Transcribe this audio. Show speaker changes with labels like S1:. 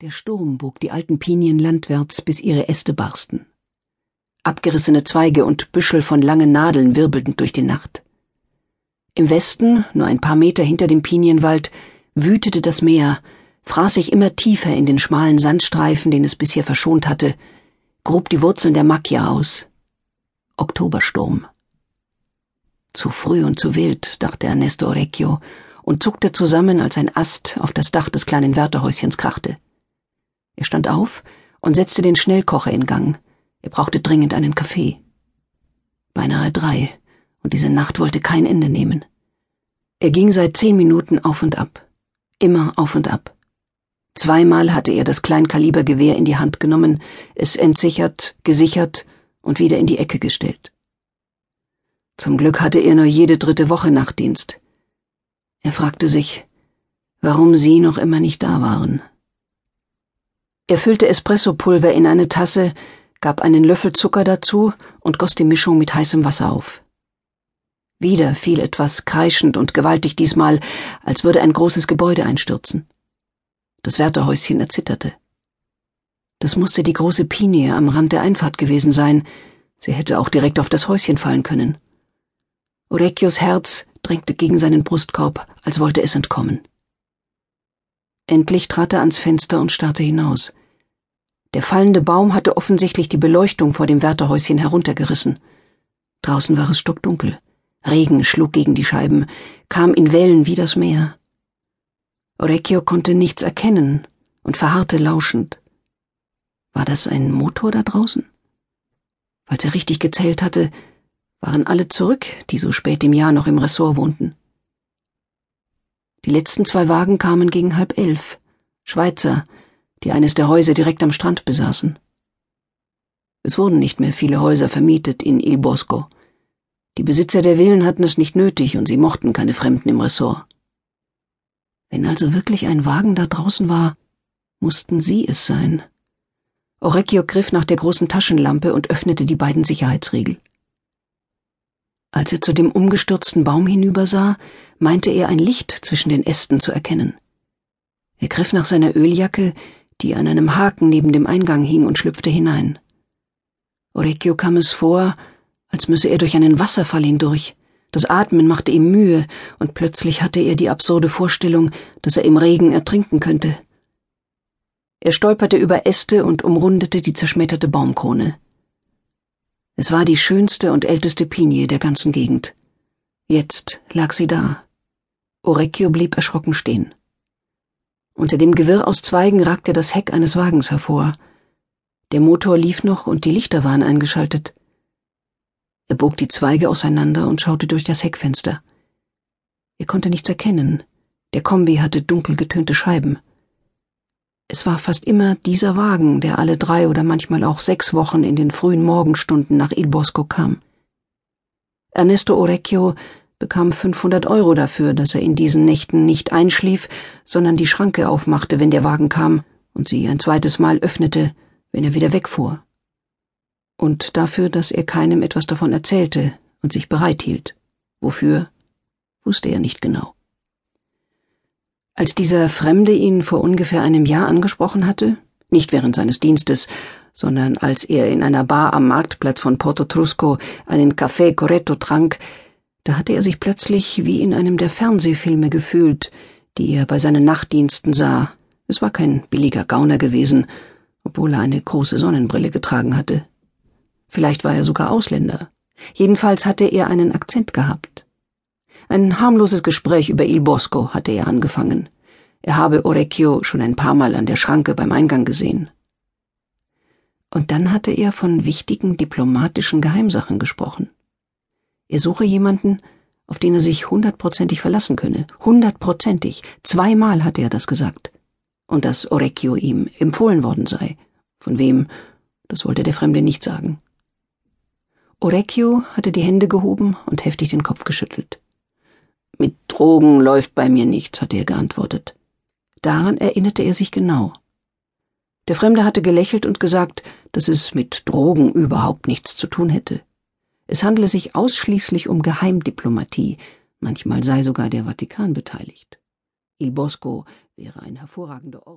S1: Der Sturm bog die alten Pinien landwärts, bis ihre Äste barsten. Abgerissene Zweige und Büschel von langen Nadeln wirbelten durch die Nacht. Im Westen, nur ein paar Meter hinter dem Pinienwald, wütete das Meer, fraß sich immer tiefer in den schmalen Sandstreifen, den es bisher verschont hatte, grub die Wurzeln der Macchia aus. Oktobersturm. Zu früh und zu wild, dachte Ernesto Orecchio und zuckte zusammen, als ein Ast auf das Dach des kleinen Wärterhäuschens krachte. Er stand auf und setzte den Schnellkocher in Gang. Er brauchte dringend einen Kaffee. Beinahe drei, und diese Nacht wollte kein Ende nehmen. Er ging seit zehn Minuten auf und ab. Immer auf und ab. Zweimal hatte er das Kleinkalibergewehr in die Hand genommen, es entsichert, gesichert und wieder in die Ecke gestellt. Zum Glück hatte er nur jede dritte Woche Nachtdienst. Er fragte sich, warum sie noch immer nicht da waren. Er füllte Espressopulver in eine Tasse, gab einen Löffel Zucker dazu und goss die Mischung mit heißem Wasser auf. Wieder fiel etwas kreischend und gewaltig diesmal, als würde ein großes Gebäude einstürzen. Das Wärterhäuschen erzitterte. Das musste die große Pinie am Rand der Einfahrt gewesen sein. Sie hätte auch direkt auf das Häuschen fallen können. Orecchios Herz drängte gegen seinen Brustkorb, als wollte es entkommen. Endlich trat er ans Fenster und starrte hinaus. Der fallende Baum hatte offensichtlich die Beleuchtung vor dem Wärterhäuschen heruntergerissen. Draußen war es stockdunkel. Regen schlug gegen die Scheiben, kam in Wellen wie das Meer. Orecchio konnte nichts erkennen und verharrte lauschend. War das ein Motor da draußen? Falls er richtig gezählt hatte, waren alle zurück, die so spät im Jahr noch im Ressort wohnten. Die letzten zwei Wagen kamen gegen halb elf. Schweizer, die eines der Häuser direkt am Strand besaßen. Es wurden nicht mehr viele Häuser vermietet in Il Bosco. Die Besitzer der Villen hatten es nicht nötig und sie mochten keine Fremden im Ressort. Wenn also wirklich ein Wagen da draußen war, mussten sie es sein. Orecchio griff nach der großen Taschenlampe und öffnete die beiden Sicherheitsriegel. Als er zu dem umgestürzten Baum hinübersah, meinte er ein Licht zwischen den Ästen zu erkennen. Er griff nach seiner Öljacke, die an einem Haken neben dem Eingang hing, und schlüpfte hinein. Orecchio kam es vor, als müsse er durch einen Wasserfall hindurch. Das Atmen machte ihm Mühe, und plötzlich hatte er die absurde Vorstellung, dass er im Regen ertrinken könnte. Er stolperte über Äste und umrundete die zerschmetterte Baumkrone. Es war die schönste und älteste Pinie der ganzen Gegend. Jetzt lag sie da. Orecchio blieb erschrocken stehen. Unter dem Gewirr aus Zweigen ragte das Heck eines Wagens hervor. Der Motor lief noch und die Lichter waren eingeschaltet. Er bog die Zweige auseinander und schaute durch das Heckfenster. Er konnte nichts erkennen. Der Kombi hatte dunkel getönte Scheiben. Es war fast immer dieser Wagen, der alle drei oder manchmal auch sechs Wochen in den frühen Morgenstunden nach Il Bosco kam. Ernesto Orecchio bekam 500 Euro dafür, dass er in diesen Nächten nicht einschlief, sondern die Schranke aufmachte, wenn der Wagen kam, und sie ein zweites Mal öffnete, wenn er wieder wegfuhr. Und dafür, dass er keinem etwas davon erzählte und sich bereithielt. Wofür, wusste er nicht genau. Als dieser Fremde ihn vor ungefähr einem Jahr angesprochen hatte, nicht während seines Dienstes, sondern als er in einer Bar am Marktplatz von Porto Trusco einen Café Corretto trank, da hatte er sich plötzlich wie in einem der Fernsehfilme gefühlt, die er bei seinen Nachtdiensten sah. Es war kein billiger Gauner gewesen, obwohl er eine große Sonnenbrille getragen hatte. Vielleicht war er sogar Ausländer. Jedenfalls hatte er einen Akzent gehabt. Ein harmloses Gespräch über Il Bosco hatte er angefangen. Er habe Orecchio schon ein paar Mal an der Schranke beim Eingang gesehen. Und dann hatte er von wichtigen diplomatischen Geheimsachen gesprochen. Er suche jemanden, auf den er sich hundertprozentig verlassen könne. Hundertprozentig. Zweimal hatte er das gesagt. Und dass Orecchio ihm empfohlen worden sei. Von wem, das wollte der Fremde nicht sagen. Orecchio hatte die Hände gehoben und heftig den Kopf geschüttelt. Mit Drogen läuft bei mir nichts, hatte er geantwortet. Daran erinnerte er sich genau. Der Fremde hatte gelächelt und gesagt, dass es mit Drogen überhaupt nichts zu tun hätte. Es handle sich ausschließlich um Geheimdiplomatie, manchmal sei sogar der Vatikan beteiligt. Il Bosco wäre ein hervorragender Ort.